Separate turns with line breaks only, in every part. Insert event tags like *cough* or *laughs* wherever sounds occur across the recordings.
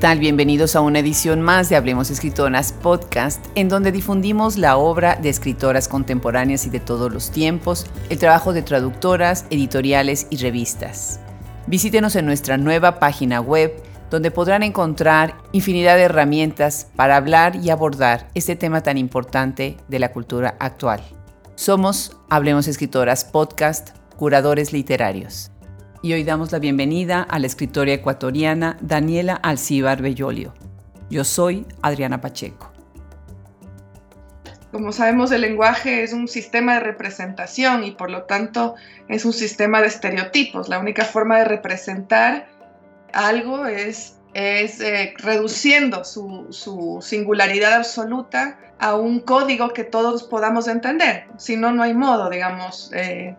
¿Qué tal? Bienvenidos a una edición más de Hablemos Escritoras Podcast, en donde difundimos la obra de escritoras contemporáneas y de todos los tiempos, el trabajo de traductoras, editoriales y revistas. Visítenos en nuestra nueva página web, donde podrán encontrar infinidad de herramientas para hablar y abordar este tema tan importante de la cultura actual. Somos Hablemos Escritoras Podcast, curadores literarios y hoy damos la bienvenida a la escritora ecuatoriana Daniela Alcíbar Bellolio. Yo soy Adriana Pacheco.
Como sabemos, el lenguaje es un sistema de representación y por lo tanto es un sistema de estereotipos. La única forma de representar algo es, es eh, reduciendo su, su, singularidad absoluta a un código que todos podamos entender. Si no, no hay modo, digamos, eh,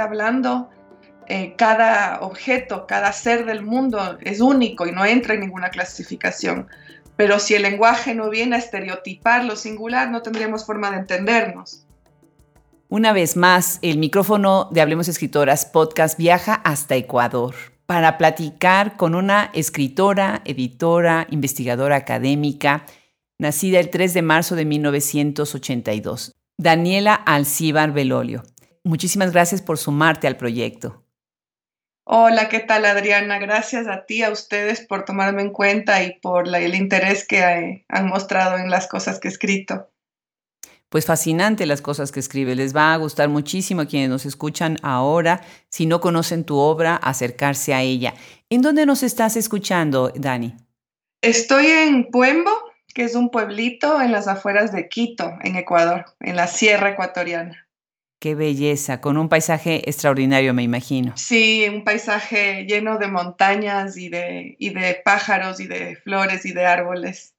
hablando, eh, cada objeto, cada ser del mundo es único y no entra en ninguna clasificación. Pero si el lenguaje no viene a estereotipar lo singular, no tendríamos forma de entendernos.
Una vez más, el micrófono de Hablemos Escritoras podcast viaja hasta Ecuador para platicar con una escritora, editora, investigadora académica, nacida el 3 de marzo de 1982, Daniela Alcíbar Belolio. Muchísimas gracias por sumarte al proyecto.
Hola, ¿qué tal Adriana? Gracias a ti, a ustedes por tomarme en cuenta y por el interés que han mostrado en las cosas que he escrito.
Pues fascinante las cosas que escribe. Les va a gustar muchísimo a quienes nos escuchan ahora. Si no conocen tu obra, acercarse a ella. ¿En dónde nos estás escuchando, Dani?
Estoy en Puembo, que es un pueblito en las afueras de Quito, en Ecuador, en la sierra ecuatoriana.
Qué belleza, con un paisaje extraordinario, me imagino.
Sí, un paisaje lleno de montañas y de, y de pájaros y de flores y de árboles.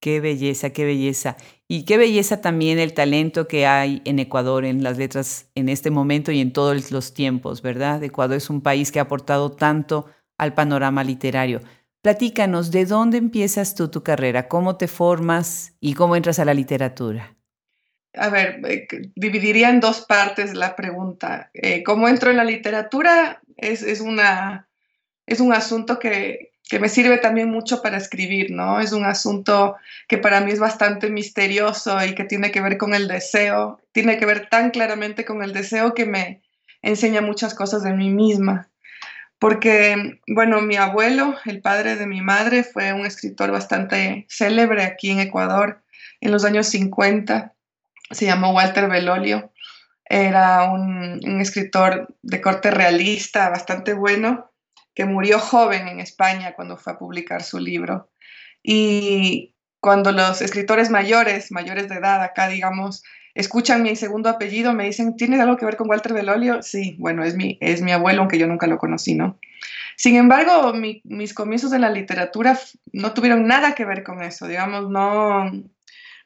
Qué belleza, qué belleza. Y qué belleza también el talento que hay en Ecuador en las letras en este momento y en todos los tiempos, ¿verdad? Ecuador es un país que ha aportado tanto al panorama literario. Platícanos, ¿de dónde empiezas tú tu carrera? ¿Cómo te formas y cómo entras a la literatura?
A ver, eh, dividiría en dos partes la pregunta. Eh, ¿Cómo entro en la literatura? Es, una, es un asunto que, me sirve también mucho para escribir, ¿no? Es un asunto que para mí es bastante misterioso y que tiene que ver con el deseo, tiene que ver tan claramente con el deseo que me enseña muchas cosas de mí misma. Porque, bueno, mi abuelo, el padre de mi madre, fue un escritor bastante célebre aquí en Ecuador en los años 50 se llamó Walter Belolio, era un, escritor de corte realista, bastante bueno, que murió joven en España cuando fue a publicar su libro. Y cuando los escritores mayores, mayores de edad acá, digamos, escuchan mi segundo apellido, me dicen, ¿tiene algo que ver con Walter Belolio? Sí, bueno, es mi, es mi abuelo, aunque yo nunca lo conocí, ¿no? Sin embargo, mis comienzos en la literatura no tuvieron nada que ver con eso, digamos, no,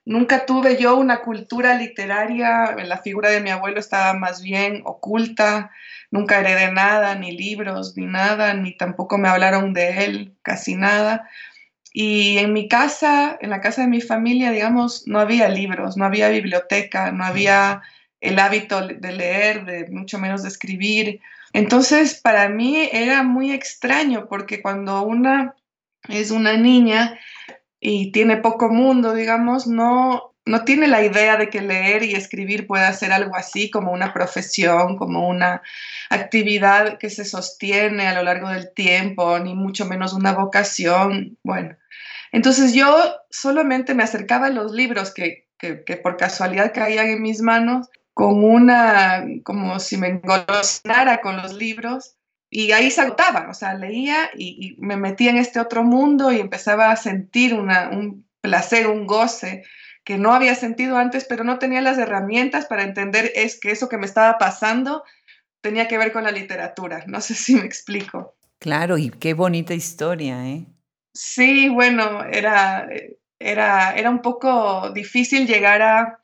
Nunca tuve yo una cultura literaria, la figura de mi abuelo estaba más bien oculta, nunca heredé nada, ni libros, ni nada, ni tampoco me hablaron de él, casi nada. Y en mi casa, en la casa de mi familia, digamos, no había libros, no había biblioteca, no había el hábito de leer, de mucho menos de escribir. Entonces, para mí era muy extraño porque cuando una es una niña, y tiene poco mundo, digamos, no, no tiene la idea de que leer y escribir pueda ser algo así como una profesión, como una actividad que se sostiene a lo largo del tiempo, ni mucho menos una vocación. Bueno, entonces yo solamente me acercaba a los libros que, que, por casualidad caían en mis manos con una, como si me engolosnara con los libros y ahí se agotaba, o sea, leía y, me metía en este otro mundo y empezaba a sentir un placer, un goce que no había sentido antes, pero no tenía las herramientas para entender es que eso que me estaba pasando tenía que ver con la literatura. No sé si me explico.
Claro, y qué bonita historia, ¿eh?
Sí, bueno, era, era, era un poco difícil llegar a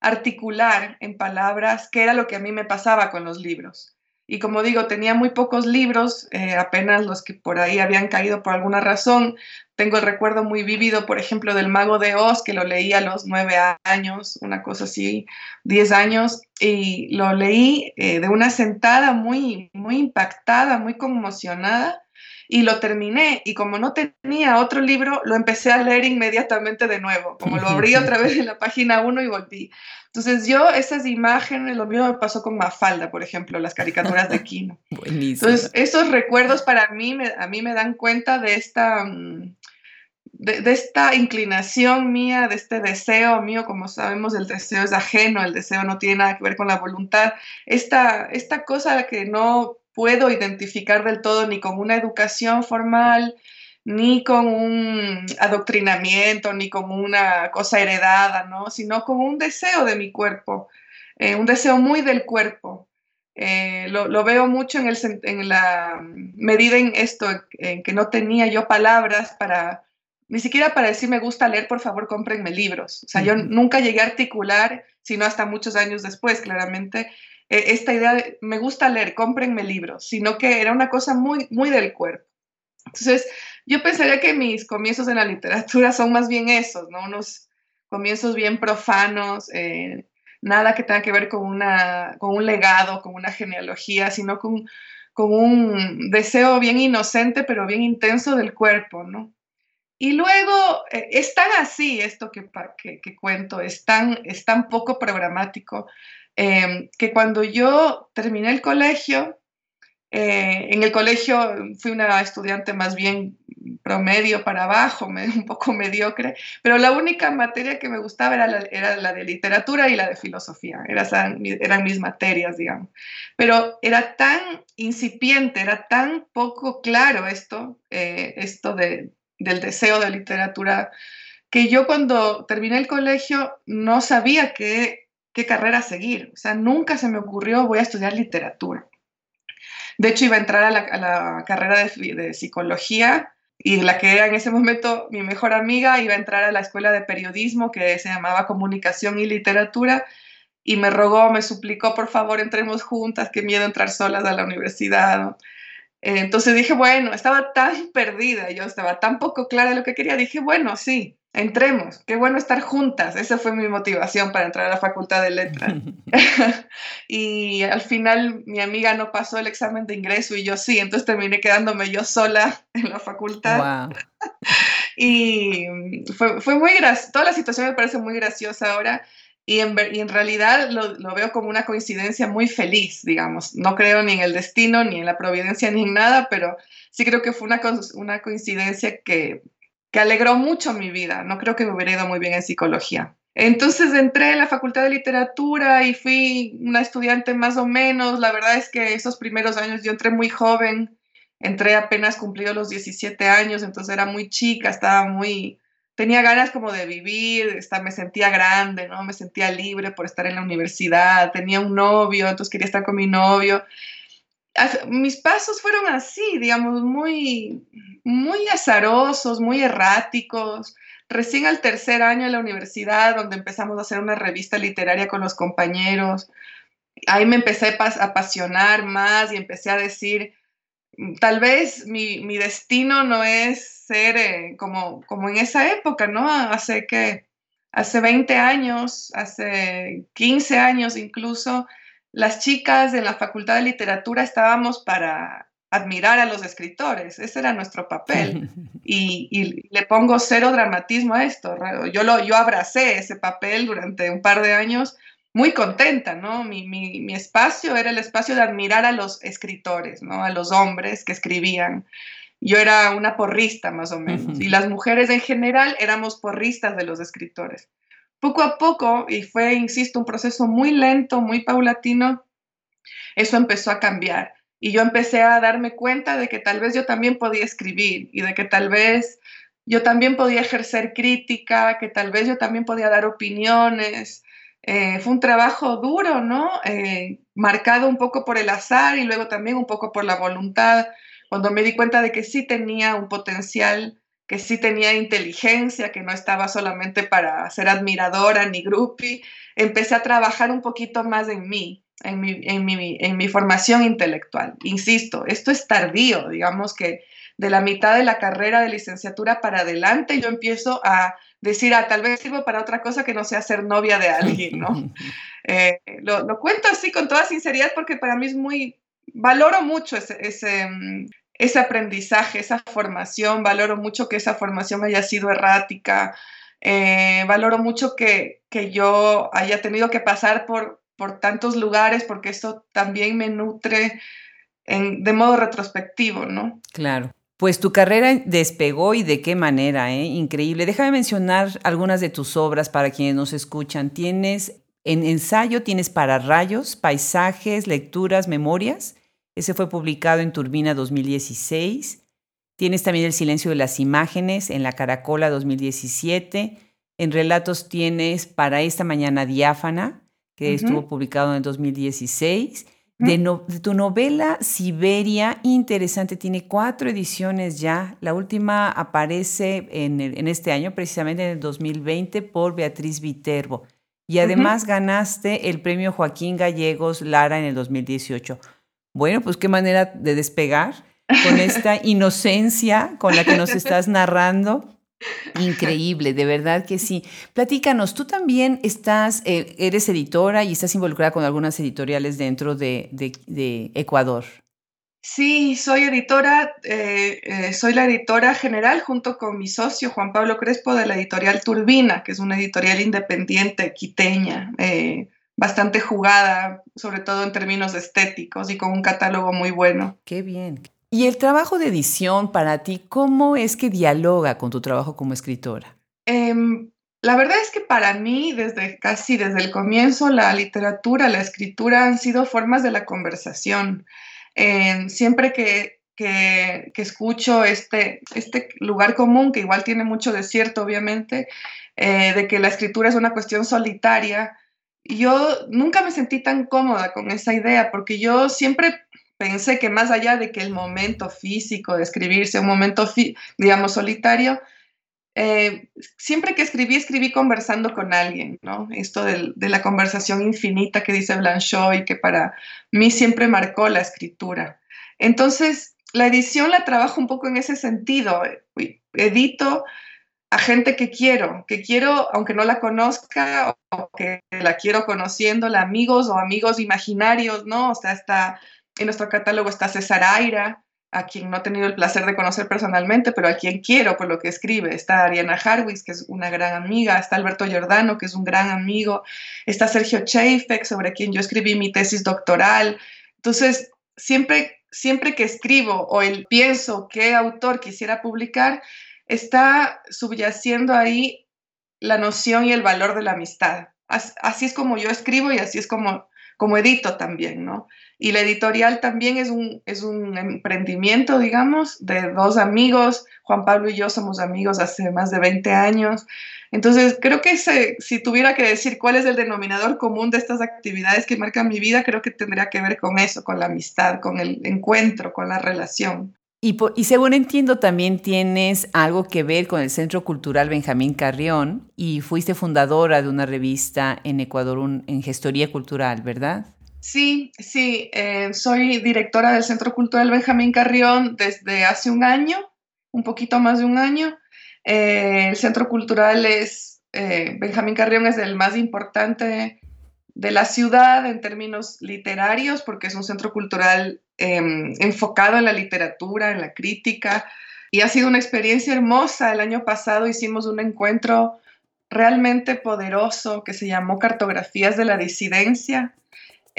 articular en palabras qué era lo que a mí me pasaba con los libros. Y como digo, tenía muy pocos libros, eh, apenas los que por ahí habían caído por alguna razón, tengo el recuerdo muy vívido, por ejemplo, del Mago de Oz, que lo leí a los nueve años, una cosa así, diez años, y lo leí eh, de una sentada muy, muy impactada, muy conmocionada, y lo terminé. Y como no tenía otro libro, lo empecé a leer inmediatamente de nuevo, como lo abrí otra vez en la página uno y volví. Entonces yo esas imágenes, lo mismo me pasó con Mafalda, por ejemplo, las caricaturas de Kino. *laughs* Buenísimo. Entonces esos recuerdos para mí, a mí me dan cuenta de esta... Mm, de, esta inclinación mía, de este deseo mío, como sabemos, el deseo es ajeno, el deseo no tiene nada que ver con la voluntad, esta, esta cosa que no puedo identificar del todo ni con una educación formal, ni con un adoctrinamiento, ni con una cosa heredada, ¿no? sino con un deseo de mi cuerpo, eh, un deseo muy del cuerpo. Eh, lo, veo mucho en, el, en la medida en esto, en que no tenía yo palabras para, ni siquiera para decir me gusta leer, por favor, cómprenme libros. O sea, yo nunca llegué a articular, sino hasta muchos años después, claramente, esta idea de me gusta leer, cómprenme libros, sino que era una cosa muy, muy del cuerpo. Entonces, yo pensaría que mis comienzos en la literatura son más bien esos, ¿no? Unos comienzos bien profanos, eh, nada que tenga que ver con, una, con un legado, con una genealogía, sino con, con un deseo bien inocente, pero bien intenso del cuerpo, ¿no? Y luego eh, así esto que, que, cuento, es tan, es tan poco programático, em, que cuando yo terminé el colegio, eh, en el colegio fui una estudiante más bien promedio para abajo, *laughs* un poco mediocre, pero la única materia que me gustaba era la, era la de literatura y la de filosofía, eran, eran mis materias, digamos. Pero era tan incipiente, era tan poco claro esto, eh, esto de, del deseo de literatura, que yo cuando terminé el colegio no sabía qué, qué carrera seguir. O sea, nunca se me ocurrió voy a estudiar literatura. De hecho, iba a entrar a la, carrera de, de, psicología y la que era en ese momento mi mejor amiga iba a entrar a la escuela de periodismo que se llamaba Comunicación y Literatura y me rogó, me suplicó, por favor, entremos juntas, qué miedo entrar solas a la universidad. Entonces dije, bueno, estaba tan *laughs* perdida, yo estaba tan poco clara de lo que quería, dije, bueno, sí, entremos, qué bueno estar juntas. Esa fue mi motivación para entrar a la Facultad de Letras. *laughs* *laughs* y al final mi amiga no pasó el examen de ingreso y yo sí, entonces terminé quedándome yo sola en la facultad. y fue, fue muy gracioso, toda la situación me parece muy graciosa ahora y en, realidad lo, veo como una coincidencia muy feliz, digamos. No creo ni en el destino, ni en la providencia, ni en nada, pero sí creo que fue una, una coincidencia que, que alegró mucho mi vida. No creo que me hubiera ido muy bien en psicología. Entonces entré en la Facultad de Literatura y fui una estudiante más o menos. La verdad es que esos primeros años yo entré muy joven, entré apenas cumplido los 17 años, entonces era muy chica, estaba muy tenía ganas como de vivir, me sentía grande, ¿no? Me sentía libre por estar en la universidad, tenía un novio, entonces quería estar con mi novio. Mis pasos fueron así, digamos, muy, muy azarosos, muy erráticos. Recién al tercer año de la universidad, donde empezamos a hacer una revista literaria con los compañeros, ahí me empecé a apasionar más y empecé a decir, tal vez mi, mi destino no es ser eh, como, como en esa época, ¿no? Hace que, hace 20 años, hace 15 años incluso, las chicas de la Facultad de Literatura estábamos para admirar a los escritores, ese era nuestro papel. *laughs* Y, y, le pongo cero dramatismo a esto. Yo, lo, yo abracé ese papel durante un par de años muy contenta, ¿no? Mi, mi, mi, espacio era el espacio de admirar a los escritores, ¿no? A los hombres que escribían. Yo era una porrista más o menos, y las mujeres en general éramos porristas de los escritores. Poco a poco, y fue, insisto, un proceso muy lento, muy paulatino, eso empezó a cambiar. Y yo empecé a darme cuenta de que tal vez yo también podía escribir y de que tal vez yo también podía ejercer crítica, que tal vez yo también podía dar opiniones, eh, fue un trabajo duro, ¿no? Eh, marcado un poco por el azar y luego también un poco por la voluntad. Cuando me di cuenta de que sí tenía un potencial, que sí tenía inteligencia, que no estaba solamente para ser admiradora ni groupie, empecé a trabajar un poquito más en mí. en mi, en mi formación intelectual. Insisto, esto es tardío, digamos que de la mitad de la carrera de licenciatura para adelante yo empiezo a decir, ah, tal vez sirvo para otra cosa que no sea ser novia de alguien, ¿no? *laughs* Eh, lo, lo, cuento así con toda sinceridad porque para mí es muy, valoro mucho ese, ese, mm, ese aprendizaje, esa formación, valoro mucho que esa formación haya sido errática, eh, valoro mucho que, que, yo haya tenido que pasar por, por tantos lugares porque eso también me nutre en, de modo retrospectivo, ¿no?
Claro. Pues tu carrera despegó y de qué manera, ¿eh? Increíble. Déjame mencionar algunas de tus obras para quienes nos escuchan. Tienes en ensayo, tienes para rayos, paisajes, lecturas, memorias. Ese fue publicado en Turbina 2016. Tienes también El silencio de las imágenes en La Caracola 2017. En Relatos tienes Para esta mañana diáfana, que estuvo publicado en 2016. De, tu novela Siberia, interesante, tiene cuatro ediciones ya. La última aparece en, en, este año, precisamente en el 2020, por Beatriz Viterbo. Y además ganaste el premio Joaquín Gallegos Lara en el 2018. Bueno, pues qué manera de despegar con *laughs* esta inocencia con la que nos estás narrando. Increíble, de verdad que sí. Platícanos, tú también estás, eh, eres editora y estás involucrada con algunas editoriales dentro de, Ecuador.
Sí, soy editora, eh, eh, soy la editora general junto con mi socio Juan Pablo Crespo de la editorial Turbina, que es una editorial independiente quiteña, bastante jugada, sobre todo en términos estéticos y con un catálogo muy bueno.
Qué bien. Y el trabajo de edición para ti, ¿cómo es que dialoga con tu trabajo como escritora?
Em, la verdad es que para mí, desde casi desde el comienzo, la literatura, la escritura han sido formas de la conversación. Em, siempre que, que, escucho este, este lugar común, que igual tiene mucho de cierto, obviamente, eh, de que la escritura es una cuestión solitaria, yo nunca me sentí tan cómoda con esa idea, porque yo siempre pensé que más allá de que el momento físico de escribir sea un momento, digamos, solitario, eh, siempre que escribí, escribí conversando con alguien, ¿no? Esto de, la conversación infinita que dice Blanchot y que para mí siempre marcó la escritura. Entonces, la edición la trabajo un poco en ese sentido. Edito a gente que quiero, que quiero, aunque no la conozca, o que la quiero conociéndola, amigos o amigos imaginarios, ¿no? O sea, está en nuestro catálogo está César Aira, a quien no he tenido el placer de conocer personalmente, pero a quien quiero por lo que escribe. Está Ariana Harwis, que es una gran amiga, está Alberto Giordano, que es un gran amigo, está Sergio Cheifek, sobre quien yo escribí mi tesis doctoral. Entonces, siempre, siempre que escribo o el pienso qué autor quisiera publicar, está subyaciendo ahí la noción y el valor de la amistad. Así es como yo escribo y así es como, como edito también, ¿no? Y la editorial también es un, es un emprendimiento, digamos, de dos amigos. Juan Pablo y yo somos amigos hace más de 20 años. Entonces, creo que si tuviera que decir cuál es el denominador común de estas actividades que marcan mi vida, creo que tendría que ver con eso, con la amistad, con el encuentro, con la relación.
Y, según entiendo, también tienes algo que ver con el Centro Cultural Benjamín Carrión y fuiste fundadora de una revista en Ecuador en gestoría cultural, ¿verdad?
Sí, sí, eh, soy directora del Centro Cultural Benjamín Carrión desde hace un año, un poquito más de un año. Eh, el Centro Cultural es, eh, Benjamín Carrión es el más importante de la ciudad en términos literarios, porque es un centro cultural em, enfocado en la literatura, en la crítica, y ha sido una experiencia hermosa. El año pasado hicimos un encuentro realmente poderoso que se llamó Cartografías de la Disidencia,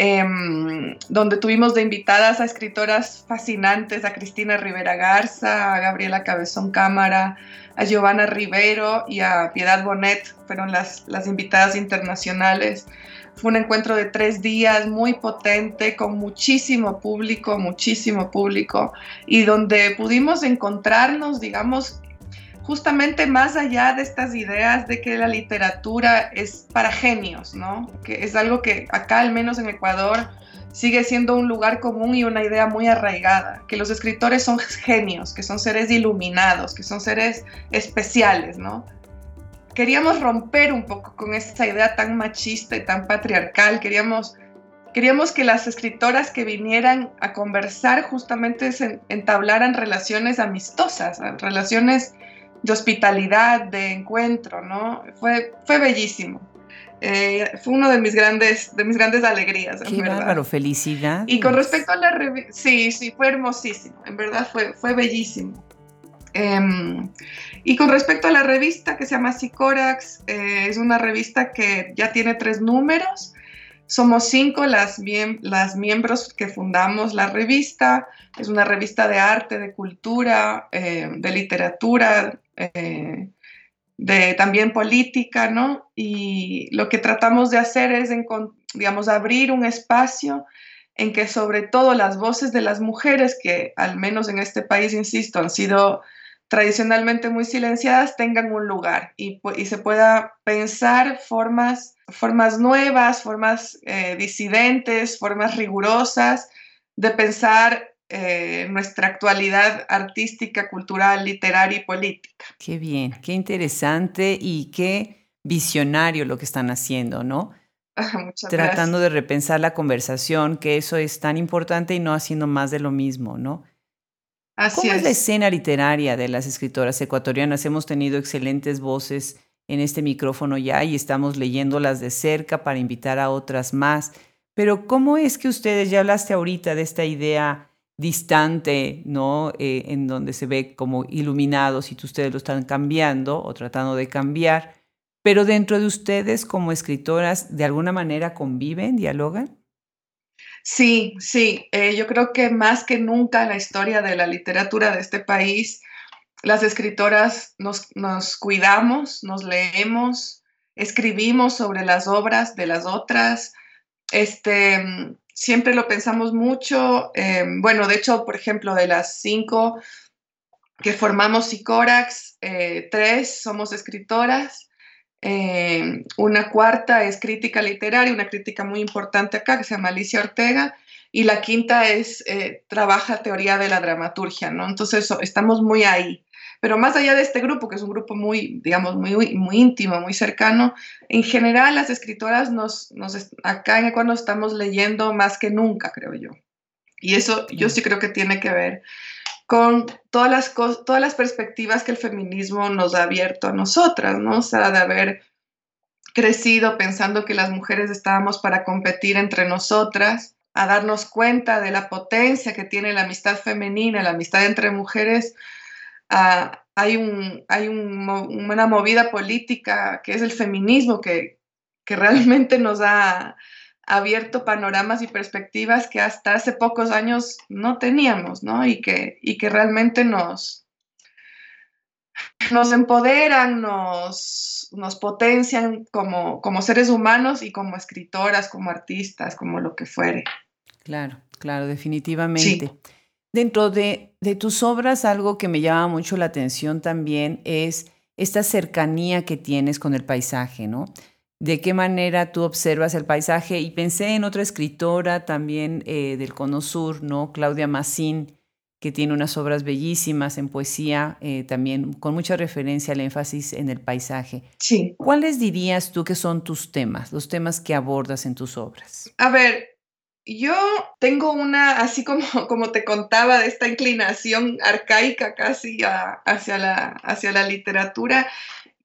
Em, donde tuvimos de invitadas a escritoras fascinantes, a Cristina Rivera Garza, a Gabriela Cabezón Cámara, a Giovanna Rivero y a Piedad Bonet, fueron las, las invitadas internacionales. Fue un encuentro de tres días muy potente, con muchísimo público, muchísimo público, y donde pudimos encontrarnos, digamos, justamente más allá de estas ideas de que la literatura es para genios, ¿no? Que es algo que acá, al menos en Ecuador, sigue siendo un lugar común y una idea muy arraigada, que los escritores son genios, que son seres iluminados, que son seres especiales, ¿no? Queríamos romper un poco con esa idea tan machista y tan patriarcal, queríamos queríamos que las escritoras que vinieran a conversar justamente se entablaran relaciones amistosas, relaciones de hospitalidad, de encuentro, ¿no? Fue, fue bellísimo. Eh, fue uno de mis grandes, de mis grandes alegrías.
Qué bárbaro, felicidad.
Y con respecto a la revista, sí, sí, fue hermosísimo, en verdad fue, fue bellísimo. Em, y con respecto a la revista que se llama Sicorax, eh, es una revista que ya tiene tres números. Somos cinco las, las miembros que fundamos la revista. Es una revista de arte, de cultura, eh, de literatura, de también política, ¿no? Y lo que tratamos de hacer es, digamos, abrir un espacio en que sobre todo las voces de las mujeres, que al menos en este país, insisto, han sido tradicionalmente muy silenciadas, tengan un lugar y, se pueda pensar formas, formas nuevas, formas eh, disidentes, formas rigurosas de pensar eh, nuestra actualidad artística, cultural, literaria y política.
Qué bien, qué interesante y qué visionario lo que están haciendo, ¿no? *laughs* Tratando de repensar la conversación, que eso es tan importante y no haciendo más de lo mismo, ¿no?
Así
¿Cómo es. la escena literaria de las escritoras ecuatorianas? Hemos tenido excelentes voces en este micrófono ya y estamos leyéndolas de cerca para invitar a otras más. Pero ¿cómo es que ustedes, ya hablaste ahorita de esta idea distante, ¿no? Eh, en donde se ve como iluminado si ustedes lo están cambiando o tratando de cambiar, pero dentro de ustedes como escritoras, ¿de alguna manera conviven, dialogan?
Sí, sí, eh, yo creo que más que nunca en la historia de la literatura de este país, las escritoras nos, nos cuidamos, nos leemos, escribimos sobre las obras de las otras, este, siempre lo pensamos mucho. Eh, bueno, de hecho, por ejemplo, de las cinco que formamos Sicorax, eh, tres somos escritoras. Eh, una cuarta es crítica literaria, una crítica muy importante acá que se llama Alicia Ortega. Y la quinta es, trabaja teoría de la dramaturgia, ¿no? Entonces, estamos muy ahí. Pero más allá de este grupo, que es un grupo muy, digamos, muy, muy íntimo, muy cercano, en general las escritoras nos, nos, acá en Ecuador nos estamos leyendo más que nunca, creo yo. Y eso yo sí creo que tiene que ver con todas las, todas las perspectivas que el feminismo nos ha abierto a nosotras, ¿no? O sea, de haber crecido pensando que las mujeres estábamos para competir entre nosotras, a darnos cuenta de la potencia que tiene la amistad femenina, la amistad entre mujeres, Ah, hay, un, hay una movida política que es el feminismo que, que realmente nos ha abierto panoramas y perspectivas que hasta hace pocos años no teníamos, ¿no? Y que, y que realmente nos, nos empoderan, nos, nos potencian como, como seres humanos y como escritoras, como artistas, como lo que fuere.
Claro, claro, definitivamente. Dentro de, tus obras, algo que me llama mucho la atención también es esta cercanía que tienes con el paisaje, ¿no? De qué manera tú observas el paisaje. Y pensé en otra escritora también eh, del Cono Sur, ¿no? Claudia Massín, que tiene unas obras bellísimas en poesía, eh, también con mucha referencia al énfasis en el paisaje.
Sí.
¿Cuáles dirías tú que son tus temas, los temas que abordas en tus obras?
A ver, yo tengo una, así como, *laughs* como te contaba, de esta inclinación arcaica casi hacia, la, hacia la literatura.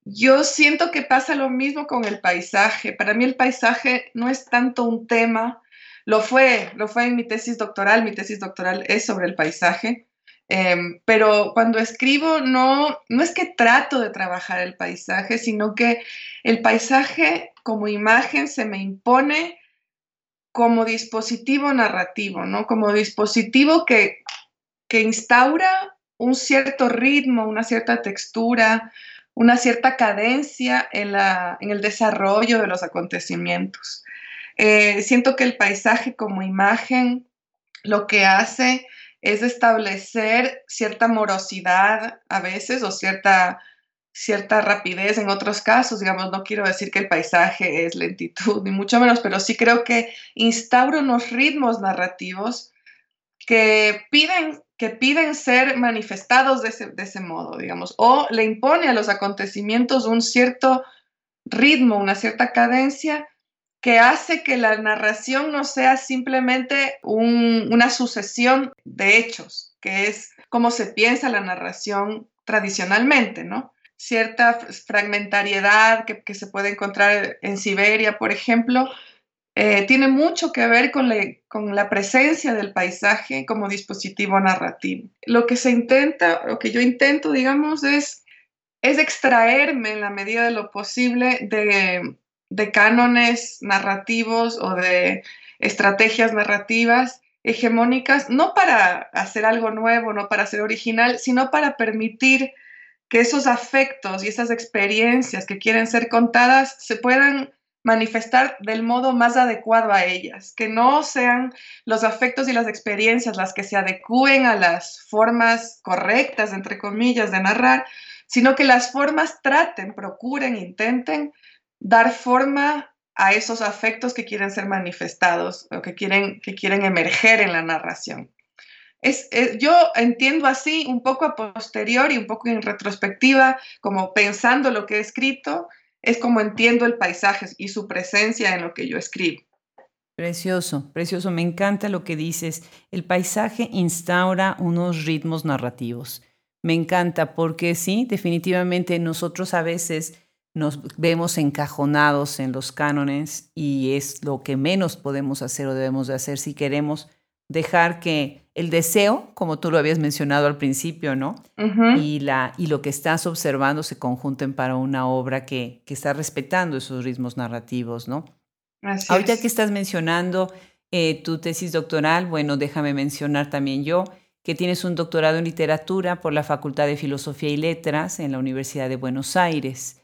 Yo siento que pasa lo mismo con el paisaje. Para mí el paisaje no es tanto un tema, lo fue, lo fue en mi tesis doctoral, mi tesis doctoral es sobre el paisaje, em, pero cuando escribo no, no es que trato de trabajar el paisaje, sino que el paisaje como imagen se me impone como dispositivo narrativo, ¿no? Como dispositivo que, que instaura un cierto ritmo, una cierta textura, una cierta cadencia en, la, en el desarrollo de los acontecimientos. Eh, siento que el paisaje como imagen lo que hace es establecer cierta morosidad a veces o cierta cierta rapidez en otros casos, digamos, no quiero decir que el paisaje es lentitud, ni mucho menos, pero sí creo que instaura unos ritmos narrativos que piden, que piden ser manifestados de ese, de ese modo, digamos, o le impone a los acontecimientos un cierto ritmo, una cierta cadencia que hace que la narración no sea simplemente una sucesión de hechos, que es como se piensa la narración tradicionalmente, ¿no? Cierta fragmentariedad que, se puede encontrar en Siberia, por ejemplo, eh, tiene mucho que ver con, con, la presencia del paisaje como dispositivo narrativo. Lo que se intenta, lo que yo intento, digamos, es, es extraerme en la medida de lo posible de, de cánones narrativos o de estrategias narrativas hegemónicas, no para hacer algo nuevo, no para ser original, sino para permitir que esos afectos y esas experiencias que quieren ser contadas se puedan manifestar del modo más adecuado a ellas, que no sean los afectos y las experiencias las que se adecúen a las formas correctas, entre comillas, de narrar, sino que las formas traten, procuren, intenten dar forma a esos afectos que quieren ser manifestados o que quieren, que quieren emerger en la narración. Yo entiendo así, un poco a posteriori, un poco en retrospectiva, como pensando lo que he escrito, es como entiendo el paisaje y su presencia en lo que yo escribo.
Precioso, precioso, me encanta lo que dices. El paisaje instaura unos ritmos narrativos. Me encanta porque sí, definitivamente nosotros a veces nos vemos encajonados en los cánones y es lo que menos podemos hacer o debemos de hacer si queremos dejar que el deseo, como tú lo habías mencionado al principio, ¿no? y, la, y lo que estás observando se conjunten para una obra que, que está respetando esos ritmos narrativos, ¿no? Ahorita que estás mencionando eh, tu tesis doctoral, bueno, déjame mencionar también yo que tienes un doctorado en literatura por la Facultad de Filosofía y Letras en la Universidad de Buenos Aires.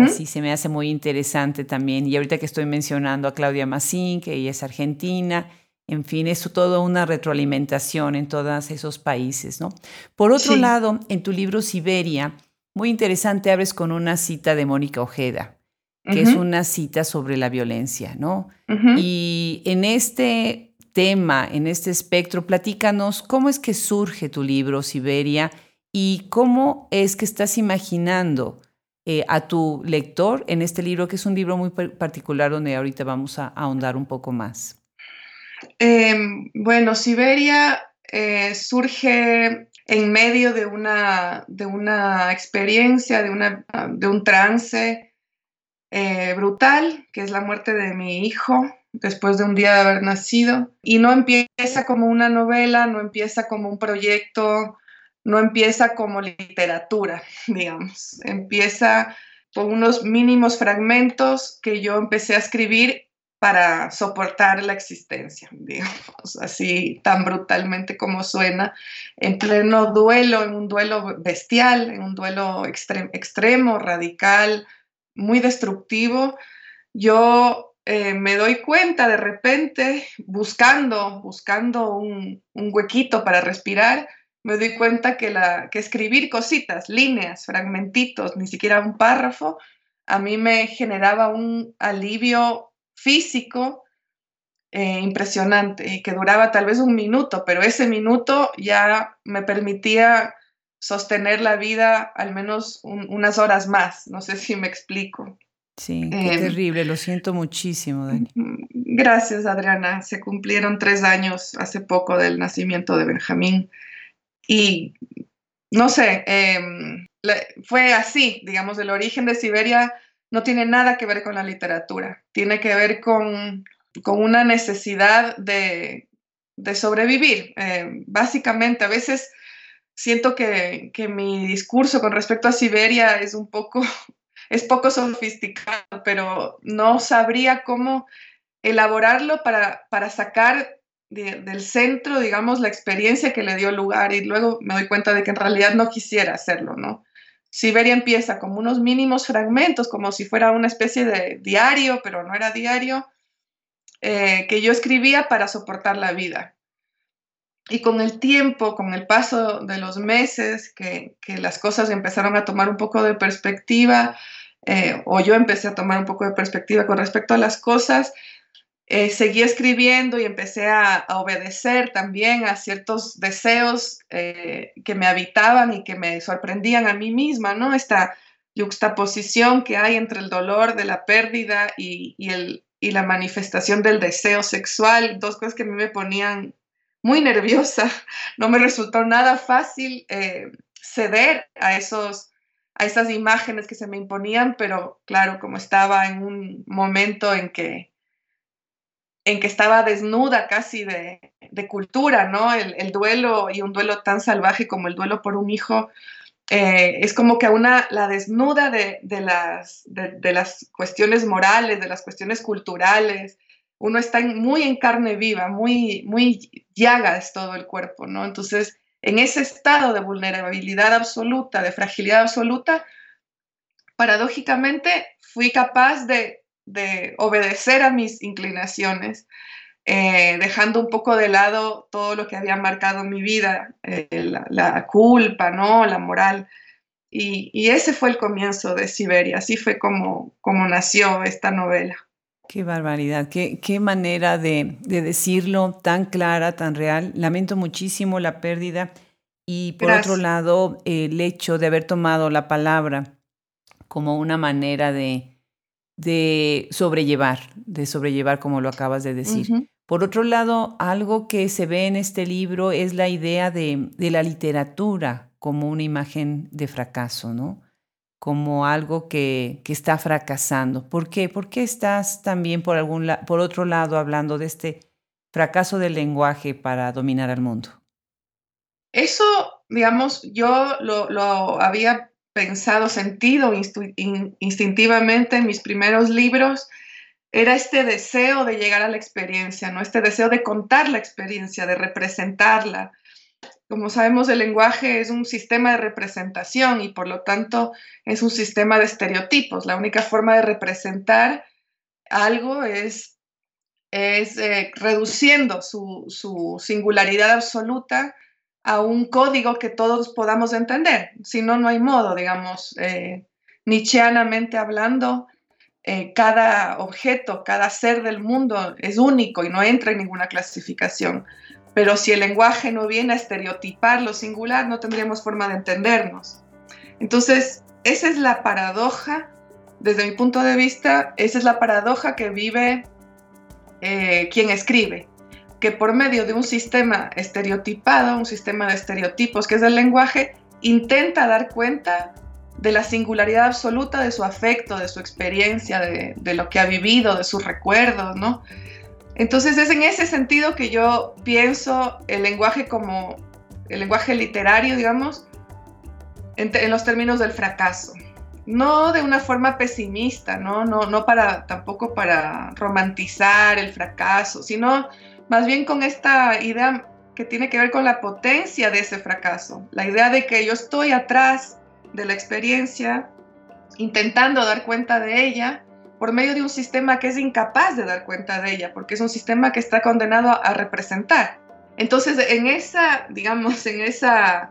Así se me hace muy interesante también. Y ahorita que estoy mencionando a Claudia Massín, que ella es argentina, en fin, es todo una retroalimentación en todos esos países, ¿no? Por otro lado, en tu libro Siberia, muy interesante, abres con una cita de Mónica Ojeda, que es una cita sobre la violencia, ¿no? Y en este tema, en este espectro, platícanos cómo es que surge tu libro Siberia y cómo es que estás imaginando eh, a tu lector en este libro, que es un libro muy particular donde ahorita vamos a, ahondar un poco más?
Em, bueno, Siberia eh, surge en medio de una, de una experiencia, de, una, de un trance eh, brutal, que es la muerte de mi hijo después de un día de haber nacido. Y no empieza como una novela, no empieza como un proyecto no empieza como literatura, *laughs* digamos, empieza con unos mínimos fragmentos que yo empecé a escribir para soportar la existencia, digamos, así tan brutalmente como suena, en pleno duelo, en un duelo bestial, en un duelo extremo, radical, muy destructivo. Yo eh, me doy cuenta de repente, buscando, buscando un, huequito para respirar, me doy cuenta que escribir cositas, líneas, fragmentitos, ni siquiera un párrafo, a mí me generaba un alivio físico eh, impresionante y que duraba tal vez un minuto, pero ese minuto ya me permitía sostener la vida al menos unas horas más. No sé si me explico.
Sí, qué em, terrible, lo siento muchísimo, Dani.
Gracias, Adriana. Se cumplieron tres años hace poco del nacimiento de Benjamín. Y no sé, em, fue así, digamos, el origen de Siberia no tiene nada que ver con la literatura, tiene que ver con, una necesidad de, sobrevivir. Em, básicamente, a veces siento que, mi discurso con respecto a Siberia es un poco, *laughs* es poco sofisticado, pero no sabría cómo elaborarlo para, para sacar del centro, digamos, la experiencia que le dio lugar y luego me doy cuenta de que en realidad no quisiera hacerlo, ¿no? Siberia empieza como unos mínimos fragmentos, como si fuera una especie de diario, pero no era diario, eh, que yo escribía para soportar la vida. Y con el tiempo, con el paso de los meses, que, las cosas empezaron a tomar un poco de perspectiva, eh, o yo empecé a tomar un poco de perspectiva con respecto a las cosas, eh, seguí escribiendo y empecé a, obedecer también a ciertos deseos eh, que me habitaban y que me sorprendían a mí misma, ¿no? Esta juxtaposición que hay entre el dolor de la pérdida y, el, y la manifestación del deseo sexual, dos cosas que a mí me ponían muy nerviosa. *laughs* No me resultó nada fácil eh, ceder a, esos, a esas imágenes que se me imponían, pero claro, como estaba en un momento en que, en que estaba desnuda casi de, cultura, ¿no? El, duelo y un duelo tan salvaje como el duelo por un hijo, eh, es como que una la desnuda de, las, de, las cuestiones morales, de las cuestiones culturales. Uno está muy en carne viva, muy, muy llagas todo el cuerpo, ¿no? Entonces, en ese estado de vulnerabilidad absoluta, de fragilidad absoluta, paradójicamente fui capaz de, obedecer a mis inclinaciones, eh, dejando un poco de lado todo lo que había marcado mi vida, eh, la, culpa, ¿no? la moral. Y, ese fue el comienzo de Siberia, así fue como, como nació esta novela.
Qué barbaridad, qué, qué manera de, decirlo tan clara, tan real. Lamento muchísimo la pérdida y por otro lado el hecho de haber tomado la palabra como una manera de, de sobrellevar, de sobrellevar como lo acabas de decir. Por otro lado, algo que se ve en este libro es la idea de, de la literatura como una imagen de fracaso, ¿no? como algo que, que, está fracasando. ¿Por qué? ¿Por qué estás también por, algún por otro lado hablando de este fracaso del lenguaje para dominar al mundo?
Eso, digamos, yo lo, lo había pensado, sentido instintivamente en mis primeros libros, era este deseo de llegar a la experiencia, ¿no? Este deseo de contar la experiencia, de representarla, como sabemos, el lenguaje es un sistema de representación y por lo tanto es un sistema de estereotipos. La única forma de representar algo es, eh, reduciendo su, singularidad absoluta a un código que todos podamos entender. Si no, no hay modo, digamos, eh, hablando, eh, cada objeto, cada ser del mundo es único y no entra en ninguna clasificación. Pero si el lenguaje no viene a estereotipar lo singular, no tendríamos forma de entendernos. Entonces, esa es la paradoja, desde mi punto de vista, esa es la paradoja que vive eh, quien escribe, que por medio de un sistema estereotipado, un sistema de estereotipos que es el lenguaje, intenta dar cuenta de la singularidad absoluta de su afecto, de su experiencia, de, lo que ha vivido, de sus recuerdos, ¿no? Entonces es en ese sentido que yo pienso el lenguaje como el lenguaje literario, digamos, en, los términos del fracaso. No de una forma pesimista, ¿no? No, no para, tampoco para romantizar el fracaso, sino más bien con esta idea que tiene que ver con la potencia de ese fracaso. La idea de que yo estoy atrás de la experiencia, intentando dar cuenta de ella, por medio de un sistema que es incapaz de dar cuenta de ella, porque es un sistema que está condenado a representar. Entonces, en esa, digamos, en esa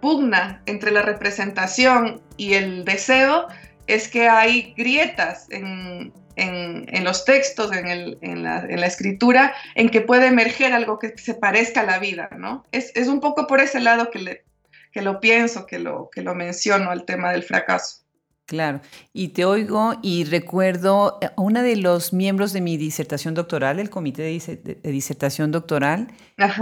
pugna entre la representación y el deseo, es que hay grietas en, los textos, en, la, escritura, en que puede emerger algo que se parezca a la vida, ¿no? Es, un poco por ese lado que, le, que lo pienso, que lo, que lo menciono, el tema del fracaso.
Claro, y te oigo y recuerdo a eh, una de los miembros de mi disertación doctoral, el comité de, disertación doctoral,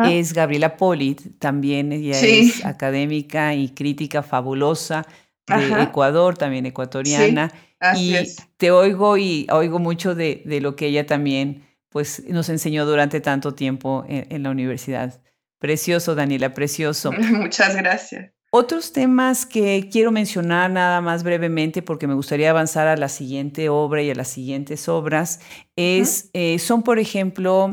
es Gabriela Polit, también ella es académica y crítica fabulosa de Ecuador, también ecuatoriana. y te oigo y oigo mucho de, lo que ella también pues, nos enseñó durante tanto tiempo en la universidad. Precioso, Daniela, precioso. *laughs*
Muchas gracias.
Otros temas que quiero mencionar nada más brevemente porque me gustaría avanzar a la siguiente obra y a las siguientes obras es, eh, son, por ejemplo,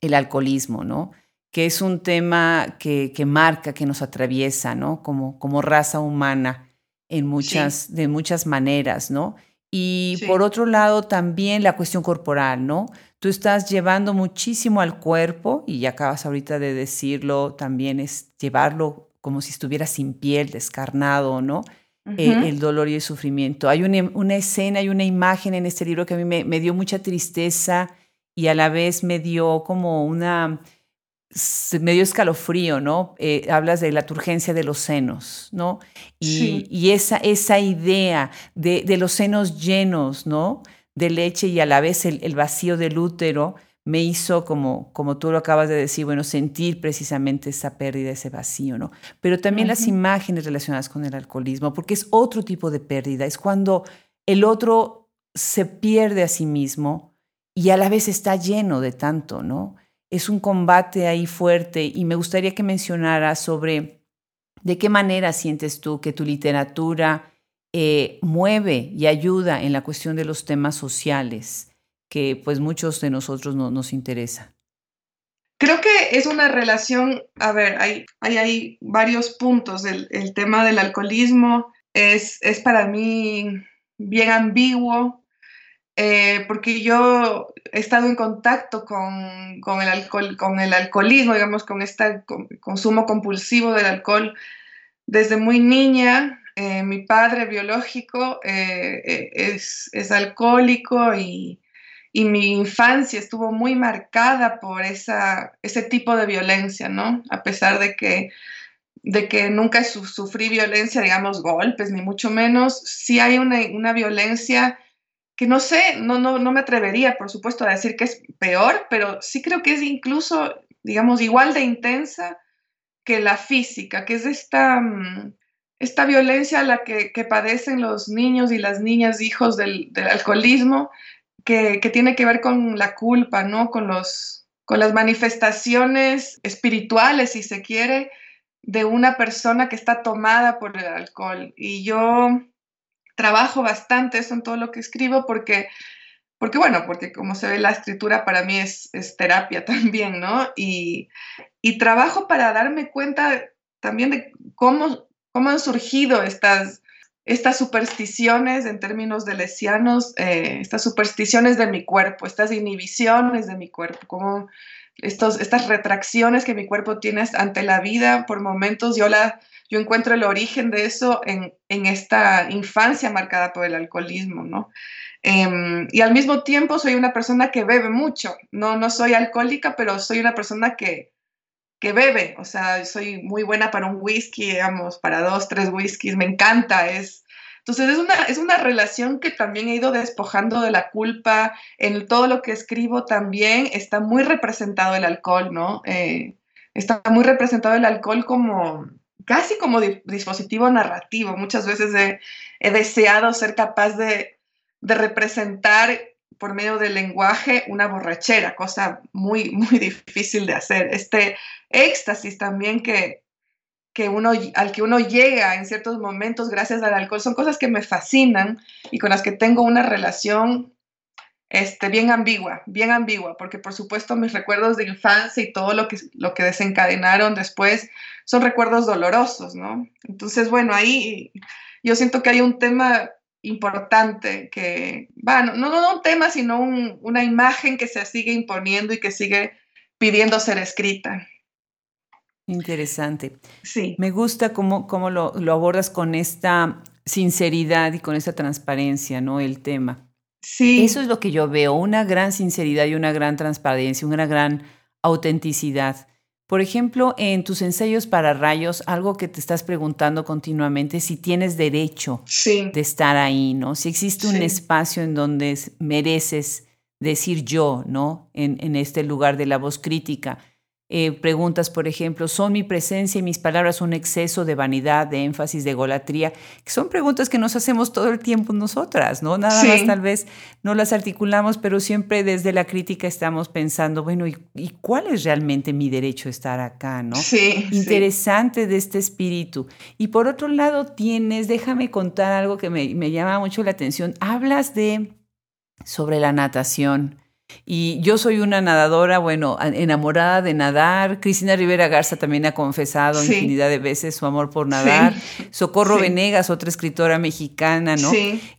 el alcoholismo, ¿no? Que es un tema que, marca, que nos atraviesa, ¿no? Como, como raza humana en muchas, de muchas maneras, ¿no? Y por otro lado, también la cuestión corporal, ¿no? Tú estás llevando muchísimo al cuerpo, y ya acabas ahorita de decirlo, también es llevarlo como si estuviera sin piel, descarnado, ¿no? Eh, el dolor y el sufrimiento. Hay una, escena y una imagen en este libro que a mí me, dio mucha tristeza y a la vez me dio como una, me dio escalofrío, ¿no? Eh, hablas de la turgencia de los senos, ¿no? Y, esa, esa idea de, de, los senos llenos, ¿no? de leche y a la vez el, vacío del útero me hizo, como, como tú lo acabas de decir, bueno, sentir precisamente esa pérdida, ese vacío, ¿no? Pero también las imágenes relacionadas con el alcoholismo, porque es otro tipo de pérdida, es cuando el otro se pierde a sí mismo y a la vez está lleno de tanto, ¿no? Es un combate ahí fuerte y me gustaría que mencionara sobre de qué manera sientes tú que tu literatura eh, mueve y ayuda en la cuestión de los temas sociales que pues muchos de nosotros no, nos interesa.
Creo que es una relación, a ver, hay, hay, hay varios puntos. El, el, tema del alcoholismo es, es para mí bien ambiguo, eh, porque yo he estado en contacto con, con, el alcohol, con el alcoholismo, digamos, con este consumo compulsivo del alcohol desde muy niña. Eh, mi padre biológico eh, es, es, alcohólico y, y, mi infancia estuvo muy marcada por esa, ese tipo de violencia, ¿no? A pesar de que de que nunca sufrí violencia, digamos, golpes, ni mucho menos, sí hay una, una violencia que no sé, no, no, no me atrevería, por supuesto, a decir que es peor, pero sí creo que es incluso, digamos, igual de intensa que la física, que es esta, mm, esta violencia a la que, que, padecen los niños y las niñas hijos del, del alcoholismo, que, que, tiene que ver con la culpa, ¿no? Con, los, con las manifestaciones espirituales, si se quiere, de una persona que está tomada por el alcohol. Y yo trabajo bastante eso en todo lo que escribo porque, porque bueno, porque como se ve la escritura para mí es, es terapia *laughs* también, ¿no? Y, y, trabajo para darme cuenta también de cómo, cómo han surgido estas, estas supersticiones en términos de lesianos, eh, estas supersticiones de mi cuerpo, estas inhibiciones de mi cuerpo, cómo estas retracciones que mi cuerpo tiene ante la vida por momentos, yo, la, yo encuentro el origen de eso en, en esta infancia marcada por el alcoholismo, ¿no? Em, y al mismo tiempo soy una persona que bebe mucho, no, no soy alcohólica, pero soy una persona que, que bebe, o sea, soy muy buena para un whisky, digamos, para dos, tres whiskies, me encanta, es, entonces es una, es una relación que también he ido despojando de la culpa. En todo lo que escribo también está muy representado el alcohol, ¿no? Eh, está muy representado el alcohol como casi como dispositivo narrativo. Muchas veces he, deseado ser capaz de, de, representar por medio del lenguaje una borrachera, cosa muy, *laughs* muy difícil de hacer. Este éxtasis también que, que uno, al que uno llega en ciertos momentos gracias al alcohol son cosas que me fascinan y con las que tengo una relación este, bien ambigua, bien ambigua, porque por supuesto mis recuerdos de infancia y todo lo que, lo que desencadenaron después son recuerdos dolorosos, ¿no? Entonces, bueno, ahí yo siento que hay un tema importante que, bueno, no, no, un tema, sino una imagen que se sigue imponiendo y que sigue pidiendo ser escrita.
Interesante.
Sí.
Me gusta cómo, cómo lo, lo, abordas con esta sinceridad y con esta transparencia, ¿no? El tema.
Sí.
Eso es lo que yo veo, una gran sinceridad y una gran transparencia, una gran autenticidad. Por ejemplo, en tus ensayos para rayos, algo que te estás preguntando continuamente, si tienes derecho de estar ahí, ¿no? Si existe un espacio en donde mereces decir yo, ¿no? En, en este lugar de la voz crítica eh, preguntas, por ejemplo, ¿son mi presencia y mis palabras un exceso de vanidad, de énfasis, de golatría? Que son preguntas que nos hacemos todo el tiempo nosotras, ¿no? Nada más tal vez no las articulamos, pero siempre desde la crítica estamos pensando, bueno, ¿y, cuál es realmente mi derecho a estar acá, no?
Sí.
Interesante de este espíritu. Y por otro lado tienes, déjame contar algo que me, me llama mucho la atención, hablas de sobre la natación y yo soy una nadadora, bueno, enamorada de nadar. Cristina Rivera Garza también ha confesado infinidad de veces su amor por nadar. Socorro Venegas, otra escritora mexicana, ¿no?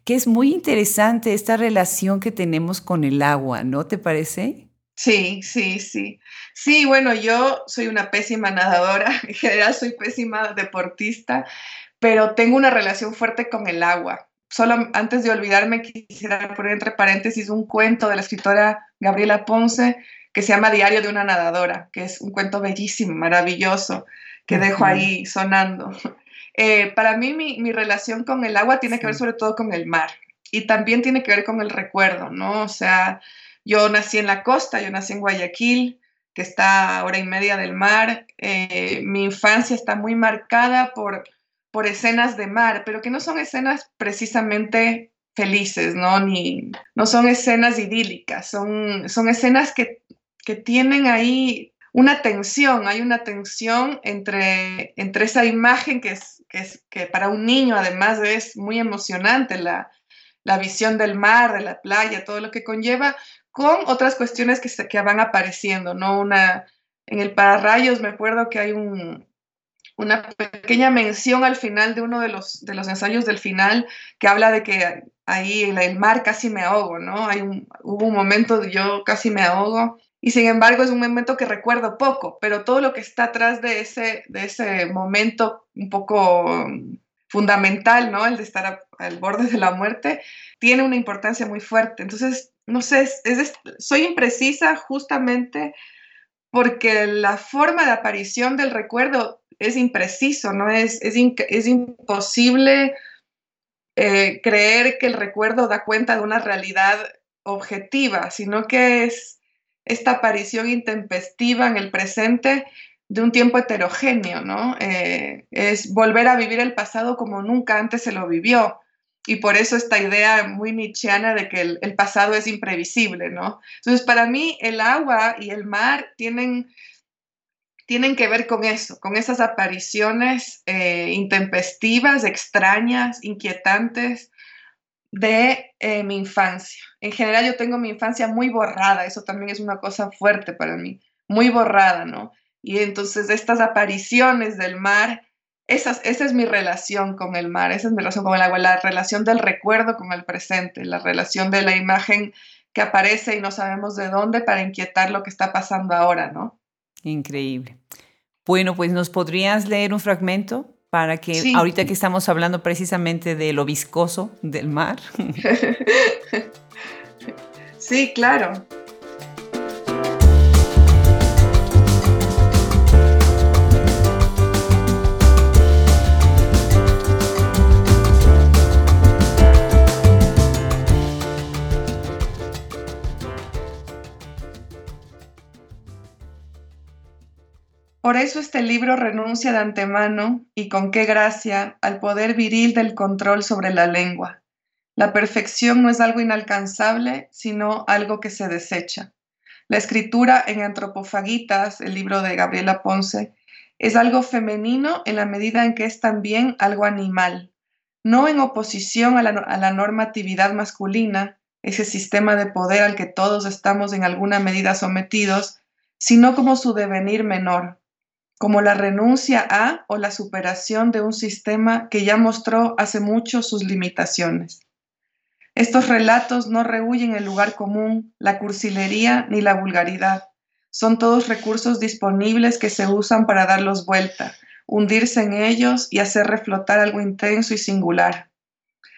Que es muy interesante esta relación que tenemos con el agua, ¿no? ¿Te parece?
Sí, sí, sí. Sí, bueno, yo soy una pésima nadadora, *laughs* en general soy pésima deportista, pero tengo una relación fuerte con el agua solo antes de olvidarme, quisiera poner entre paréntesis un cuento de la escritora Gabriela Ponce que se llama Diario de una nadadora, que es un cuento bellísimo, maravilloso, que dejo ahí sonando. Eh, para mí, mi, relación con el agua tiene que ver sobre todo con el mar. y también tiene que ver con el recuerdo, ¿no? O sea, yo nací en la costa, yo nací en Guayaquil, que está a hora y media del mar. Eh, mi infancia está muy marcada por, por escenas de mar, pero que no son escenas precisamente felices, ¿no? Ni, no son escenas idílicas, son, son escenas que, que tienen ahí una tensión, hay una tensión entre, entre esa imagen que, es, que, para un niño además es muy emocionante, la, la visión del mar, de la playa, todo lo que conlleva, con otras cuestiones que, se, que van apareciendo, ¿no? Una, en el Pararrayos me acuerdo que hay un, una pequeña mención al final de uno de los, de los ensayos del final que habla de que ahí en el mar casi me ahogo, ¿no? Hay un, hubo un momento de yo casi me ahogo y sin embargo es un momento que recuerdo poco, pero todo lo que está atrás de ese, de ese momento un poco fundamental, ¿no? El de estar al borde de la muerte, tiene una importancia muy fuerte. Entonces, no sé, es, soy imprecisa justamente porque la forma de aparición del recuerdo es impreciso, ¿no? Es, es, es imposible eh, creer que el recuerdo da cuenta de una realidad objetiva, sino que es esta aparición intempestiva en el presente de un tiempo heterogéneo, ¿no? Eh, es volver a vivir el pasado como nunca antes se lo vivió. Y por eso esta idea muy nietzscheana de que el, pasado es imprevisible, ¿no? Entonces, para mí, el agua y el mar tienen, tienen que ver con eso, con esas apariciones eh, intempestivas, extrañas, inquietantes de eh, mi infancia. En general, yo tengo mi infancia muy borrada, eso también es una cosa fuerte para mí, muy borrada, ¿no? Y entonces estas apariciones del mar, esa es mi relación con el mar, esa es mi relación con el agua, la relación del recuerdo con el presente, la relación de la imagen que aparece y no sabemos de dónde para inquietar lo que está pasando ahora, ¿no?
Increíble. Bueno, pues nos podrías leer un fragmento para que ahorita que estamos hablando precisamente de lo viscoso del mar. *laughs*
sí, claro. Por eso este libro renuncia de antemano, y con qué gracia, al poder viril del control sobre la lengua. La perfección no es algo inalcanzable, sino algo que se desecha. La escritura en Antropofagitas, el libro de Gabriela Ponce, es algo femenino en la medida en que es también algo animal, no en oposición a la, a la normatividad masculina, ese sistema de poder al que todos estamos en alguna medida sometidos, sino como su devenir menor, como la renuncia a o la superación de un sistema que ya mostró hace mucho sus limitaciones. Estos relatos no rehuyen el lugar común, la cursilería ni la vulgaridad. Son todos recursos disponibles que se usan para darlos vuelta, hundirse en ellos y hacer reflotar algo intenso y singular.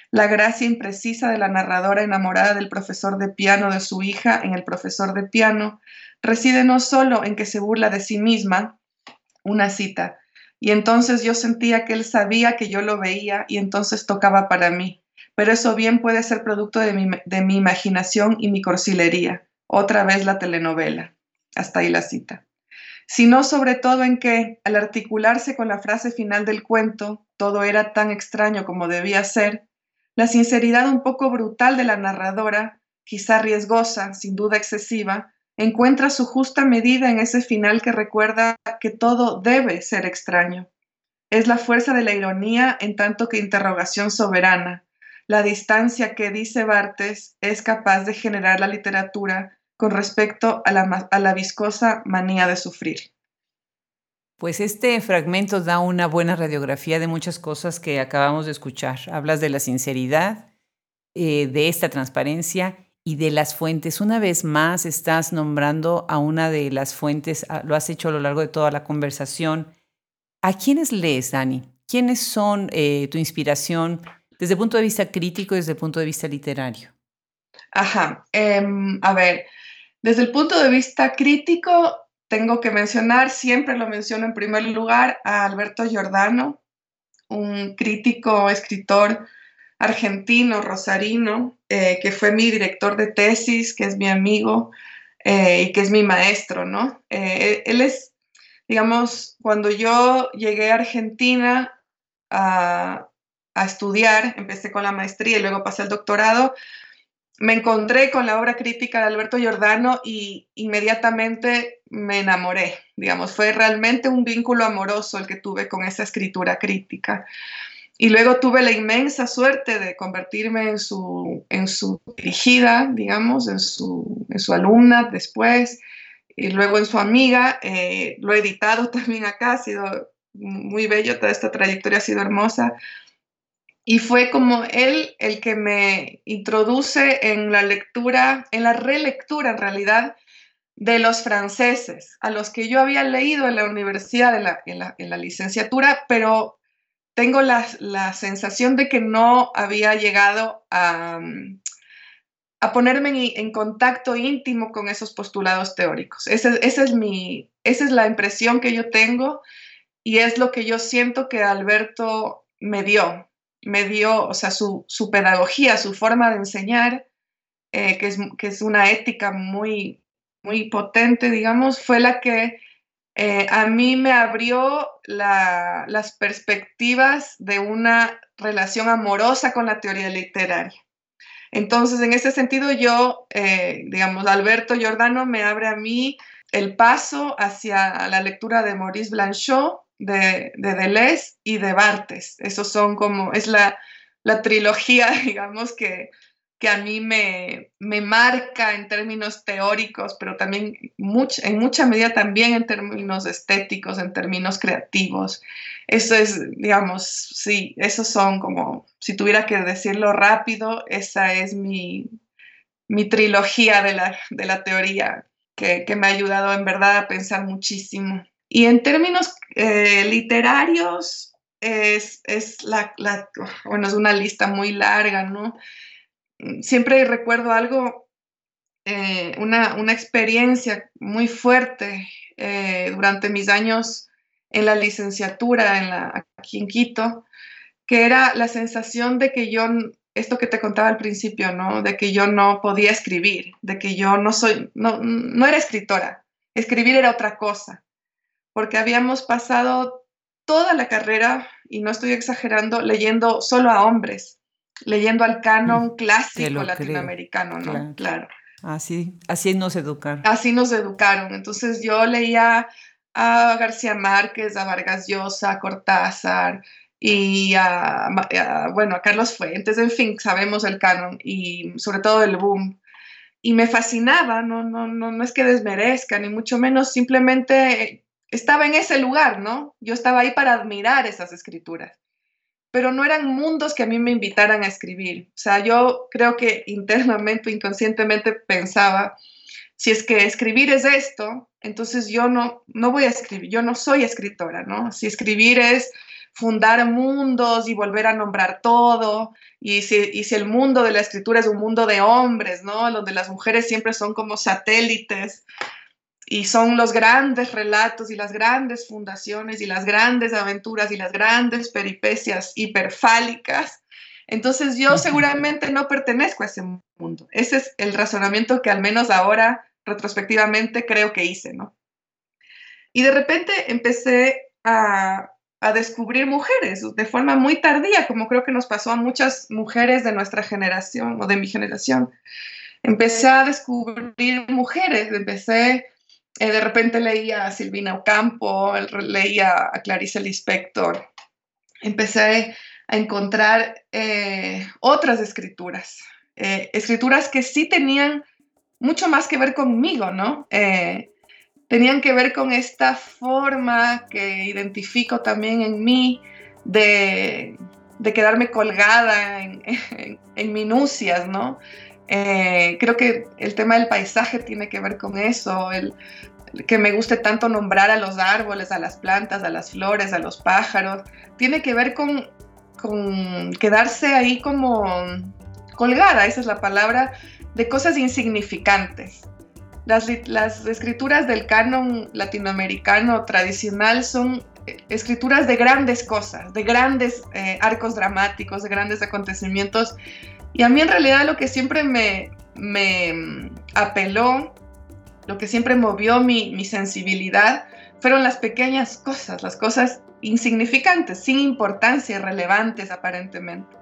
La gracia imprecisa de la narradora enamorada del profesor de piano de su hija en el profesor de piano reside no solo en que se burla de sí misma, una cita. Y entonces yo sentía que él sabía que yo lo veía y entonces tocaba para mí. Pero eso bien puede ser producto de mi, de mi imaginación y mi corsilería. Otra vez la telenovela. Hasta ahí la cita. Sino sobre todo en que, al articularse con la frase final del cuento, todo era tan extraño como debía ser, la sinceridad un poco brutal de la narradora, quizá riesgosa, sin duda excesiva, encuentra su justa medida en ese final que recuerda que todo debe ser extraño. Es la fuerza de la ironía en tanto que interrogación soberana, la distancia que, dice Bartes, es capaz de generar la literatura con respecto a la, viscosa manía de sufrir.
Pues este fragmento da una buena radiografía de muchas cosas que acabamos de escuchar. Hablas de la sinceridad, eh, de esta transparencia y de las fuentes. Una vez más estás nombrando a una de las fuentes, ah, lo has hecho a lo largo de toda la conversación. ¿A quiénes lees, Dani? ¿Quiénes son eh, tu inspiración desde el punto de vista crítico y desde el punto de vista literario?
Ajá, em, a ver, desde el punto de vista crítico, tengo que mencionar, siempre lo menciono en primer lugar, a Alberto Giordano, un crítico, escritor argentino, rosarino, eh, que fue mi director de tesis, que es mi amigo eh, y que es mi maestro, ¿no? él es, digamos, cuando yo llegué a Argentina a, a estudiar, empecé con la maestría y luego pasé al doctorado, me encontré con la obra crítica de Alberto Giordano y inmediatamente me enamoré, digamos, fue realmente un vínculo amoroso el que tuve con esa escritura crítica. Y luego tuve la inmensa suerte de convertirme en su, en su dirigida, digamos, en su, en su alumna después, y luego en su amiga. Eh, lo he editado *laughs* también acá, ha sido muy bello, toda esta trayectoria ha sido hermosa. Y fue como él el que me introduce en la lectura, en la relectura en realidad, de los franceses, a los que yo había leído en la universidad, en la, licenciatura, pero tengo la, sensación de que no había llegado a, a ponerme en, contacto íntimo con esos postulados teóricos. Esa, es mi, esa es la impresión que yo tengo y es lo que yo siento que Alberto me dio me dio, o sea, su, pedagogía, su forma de enseñar, eh, que, es, que, es, una ética muy, muy potente, digamos, fue la que eh, a mí me abrió las perspectivas de una relación amorosa con la teoría literaria. Entonces, en ese sentido, yo, eh, digamos, Alberto Giordano me abre a mí el paso hacia la lectura de Maurice Blanchot, de, de Deleuze y de Bartes. Esos son como, es la, trilogía, *laughs* digamos, que, que a mí me, me, marca en términos teóricos, pero también en mucha medida también en términos estéticos, en términos creativos. Eso es, digamos, sí, esos son como, si tuviera que decirlo rápido, esa es mi, mi trilogía de la, de la teoría que, que me ha ayudado en verdad a pensar muchísimo. Y en términos eh, literarios, es, la, bueno, es una lista muy larga, ¿no? Siempre recuerdo algo, eh, una, experiencia muy fuerte eh, durante mis años en la licenciatura en la, aquí en Quito, que era la sensación de que yo, esto que te contaba al principio, ¿no? De que yo no podía escribir, de que yo no soy, no, no era escritora, escribir era otra cosa porque habíamos pasado toda la carrera, y no estoy exagerando, leyendo solo a hombres, leyendo al canon clásico latinoamericano, ¿no?
Claro. Así, así nos educaron.
Así nos educaron. Entonces yo leía a García Márquez, a Vargas Llosa, a Cortázar y a, bueno, a Carlos Fuentes, en fin, sabemos el canon y sobre todo el boom. Y me fascinaba, no, no, no, no es que desmerezca, ni mucho menos, simplemente estaba en ese lugar, ¿no? Yo estaba ahí para admirar esas escrituras, pero no eran mundos que a mí me invitaran a escribir. O sea, yo creo que internamente, inconscientemente pensaba, si es que escribir es esto, entonces yo no, no voy a escribir, yo no soy escritora, ¿no? Si escribir es fundar mundos y volver a nombrar todo, y si, y si el mundo de la escritura es un mundo de hombres, ¿no? Donde las mujeres siempre son como satélites, y son los grandes relatos y las grandes fundaciones y las grandes aventuras y las grandes peripecias hiperfálicas. Entonces yo seguramente no pertenezco a ese mundo. Ese es el razonamiento que al menos ahora retrospectivamente creo que hice, ¿no? Y de repente empecé a, a descubrir mujeres de forma muy tardía, como creo que nos pasó a muchas mujeres de nuestra generación o de mi generación. Empecé a descubrir mujeres, empecé eh, de repente leía a Silvina Ocampo, leía a Clarice Lispector. Empecé a encontrar eh, otras escrituras, eh, escrituras que sí tenían mucho más que ver conmigo, ¿no? tenían que ver con esta forma que identifico también en mí de, quedarme colgada *laughs* en, en minucias, ¿no? Eh, creo que el tema del paisaje tiene que ver con eso, el, que me guste tanto nombrar a los árboles, a las plantas, a las flores, a los pájaros, tiene que ver con, con quedarse ahí como colgada, esa es la palabra, de cosas insignificantes. Las, las escrituras del canon latinoamericano tradicional son escrituras de grandes cosas, de grandes eh, arcos dramáticos, de grandes acontecimientos. Y a mí en realidad lo que siempre me, mm, apeló, lo que siempre movió mi, sensibilidad, fueron las pequeñas cosas, las cosas insignificantes, sin importancia, irrelevantes aparentemente.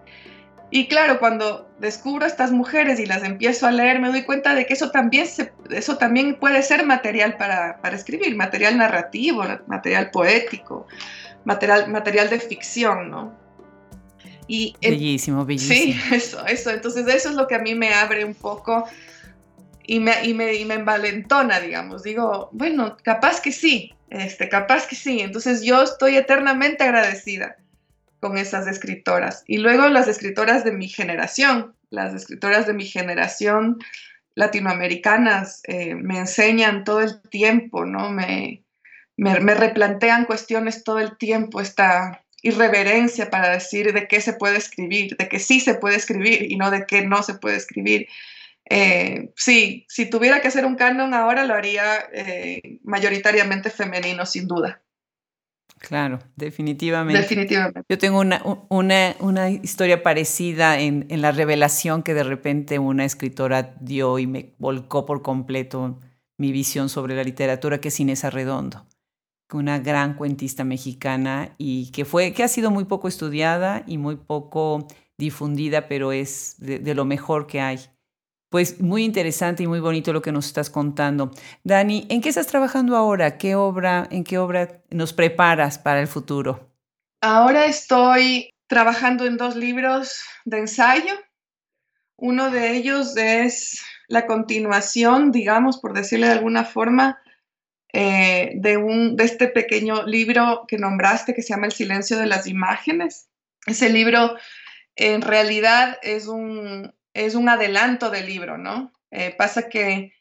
Y claro, cuando descubro a estas mujeres y las empiezo a leer, me doy cuenta de que eso también, eso también puede ser material para, para, escribir, material narrativo, material poético, material, material de ficción, ¿no?
Y, bellísimo, bellísimo.
Sí, *laughs* eso, eso. Entonces eso es lo que a mí me abre un poco y me, y me, y me envalentona, digamos. Digo, bueno, capaz que sí, este, capaz que sí. Entonces yo estoy eternamente agradecida con esas escritoras. Y luego las escritoras de mi generación, las escritoras de mi generación latinoamericanas eh, me enseñan todo el tiempo, ¿no? Me, me, replantean cuestiones todo el tiempo, esta irreverencia para decir de qué se puede escribir, de que sí se puede escribir y no de qué no se puede escribir. Eh, sí, si tuviera que hacer un canon ahora lo haría eh, mayoritariamente femenino, sin duda.
Claro, definitivamente.
Definitivamente.
Yo tengo una, una, una historia parecida en, en, la revelación que de repente una escritora dio y me volcó por completo mi visión sobre la literatura, que es Inés Arredondo, una gran cuentista mexicana y que, fue, que ha sido muy poco estudiada y muy poco difundida, pero es de lo mejor que hay. Pues muy interesante y muy bonito lo que nos estás contando. Dani, ¿en qué estás trabajando ahora? ¿Qué obra, en qué obra nos preparas para el futuro?
Ahora estoy trabajando en dos libros de ensayo. Uno de ellos es la continuación, digamos, por decirle de alguna forma, eh, de, un, de este pequeño libro que nombraste que se llama El silencio de las imágenes. Ese libro en realidad es un, es un adelanto del libro, ¿no? Eh, pasa que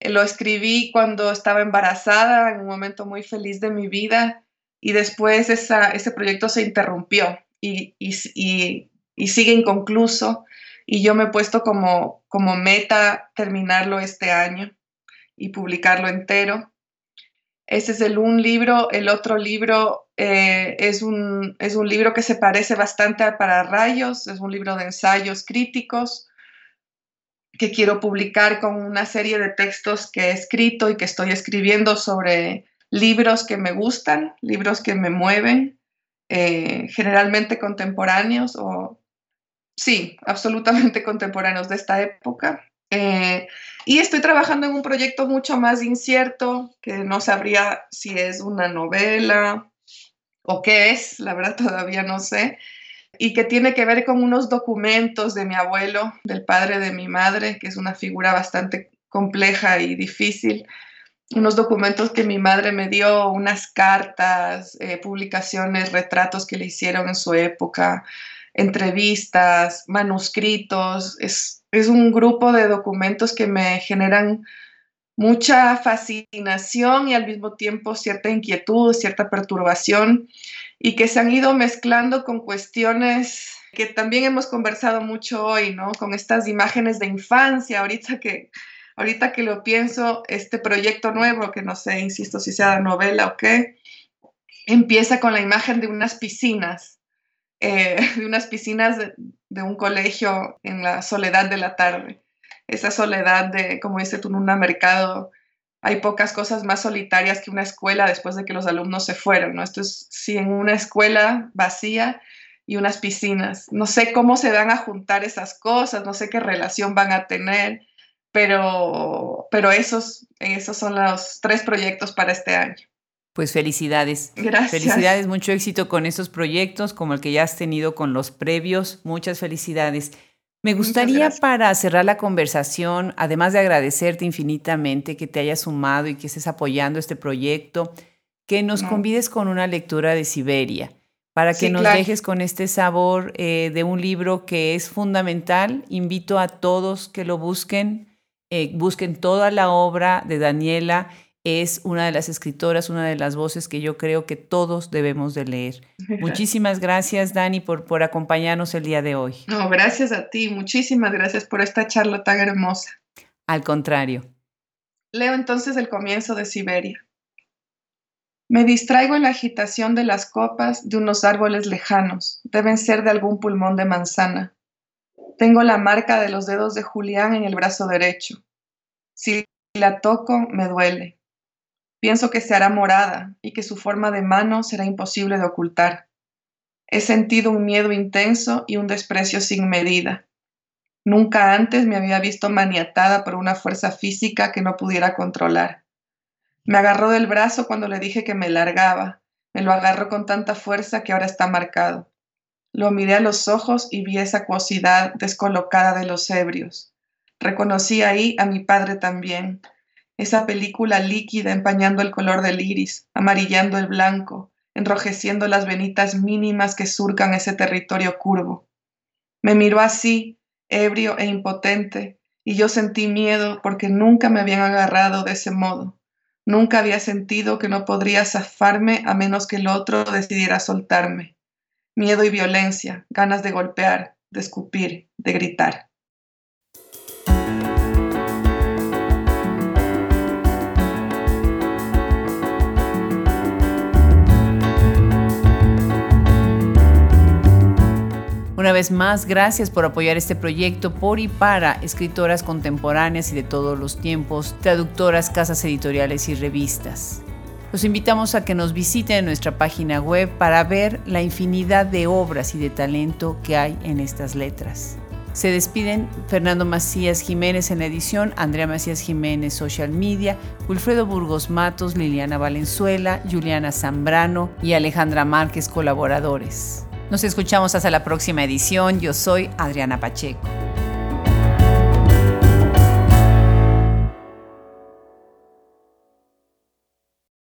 lo escribí cuando estaba embarazada, en un momento muy feliz de mi vida, y después ese proyecto se interrumpió y, sigue inconcluso, y yo me he puesto como, como meta terminarlo este año y publicarlo entero. Ese es el un libro. El otro libro eh, es, un, es un libro que se parece bastante a Para Rayos, es un libro de ensayos críticos que quiero publicar con una serie de textos que he escrito y que estoy escribiendo sobre libros que me gustan, libros que me mueven, eh, generalmente contemporáneos o, sí, absolutamente *laughs* contemporáneos de esta época. Eh, y estoy trabajando en un proyecto mucho más incierto, que no sabría si es una novela o qué es, la verdad todavía no sé, y que tiene que ver con unos documentos de mi abuelo, del padre de mi madre, que es una figura bastante compleja y difícil. Unos documentos que mi madre me dio, unas cartas, eh, publicaciones, retratos que le hicieron en su época, entrevistas, manuscritos. Es, es un grupo de documentos que me generan mucha fascinación y al mismo tiempo cierta inquietud, cierta perturbación y que se han ido mezclando con cuestiones que también hemos conversado mucho hoy, ¿no? Con estas imágenes de infancia, ahorita que, ahorita que lo pienso, este proyecto nuevo, que no sé, insisto, si sea novela o qué, empieza con la imagen de unas piscinas, eh, *laughs* de unas piscinas de, de, un colegio en la soledad de la tarde. Esa soledad de, como dice tú, en un mercado hay pocas cosas más solitarias que una escuela después de que los alumnos se fueron, ¿no? Esto es sí en una escuela vacía y unas piscinas. No sé cómo se van a juntar esas cosas, no sé qué relación van a tener, pero, pero esos, esos son los tres proyectos para este año.
Pues felicidades.
Gracias.
Felicidades, mucho éxito con esos proyectos, como el que ya has tenido con los previos. Muchas felicidades. Me gustaría para cerrar la conversación, además de agradecerte infinitamente que te hayas sumado y que estés apoyando este proyecto, que nos convides con una lectura de Siberia, para que nos dejes con este sabor eh, de un libro que es fundamental. Invito a todos que lo busquen, eh, busquen toda la obra de Daniela es una de las escritoras, una de las voces que yo creo que todos debemos de leer. *laughs* Muchísimas gracias, Dani, por, por acompañarnos el día de hoy.
No, gracias a ti. Muchísimas gracias por esta charla tan hermosa.
Al contrario.
Leo entonces el comienzo de Siberia. Me distraigo en la agitación de las copas de unos árboles lejanos. Deben ser de algún pulmón de manzana. Tengo la marca de los dedos de Julián en el brazo derecho. Si la toco, me duele. Pienso que se hará morada y que su forma de mano será imposible de ocultar. He sentido un miedo intenso y un desprecio sin medida. Nunca antes me había visto maniatada por una fuerza física que no pudiera controlar. Me agarró del brazo cuando le dije que me largaba. Me lo agarró con tanta fuerza que ahora está marcado. Lo miré a los ojos y vi esa acuosidad descolocada de los ebrios. Reconocí ahí a mi padre también, esa película líquida empañando el color del iris, amarillando el blanco, enrojeciendo las venitas mínimas que surcan ese territorio curvo. Me miró así, ebrio e impotente, y yo sentí miedo porque nunca me habían agarrado de ese modo. Nunca había sentido que no podría zafarme a menos que el otro decidiera soltarme. Miedo y violencia, ganas de golpear, de escupir, de gritar.
Una vez más, gracias por apoyar este proyecto por y para escritoras contemporáneas y de todos los tiempos, traductoras, casas editoriales y revistas. Los invitamos a que nos visiten en nuestra página web para ver la infinidad de obras y de talento que hay en estas letras. Se despiden Fernando Macías Jiménez en la edición, Andrea Macías Jiménez Social Media, Wilfredo Burgos Matos, Liliana Valenzuela, Juliana Zambrano y Alejandra Márquez colaboradores. Nos escuchamos hasta la próxima edición. Yo soy Adriana Pacheco.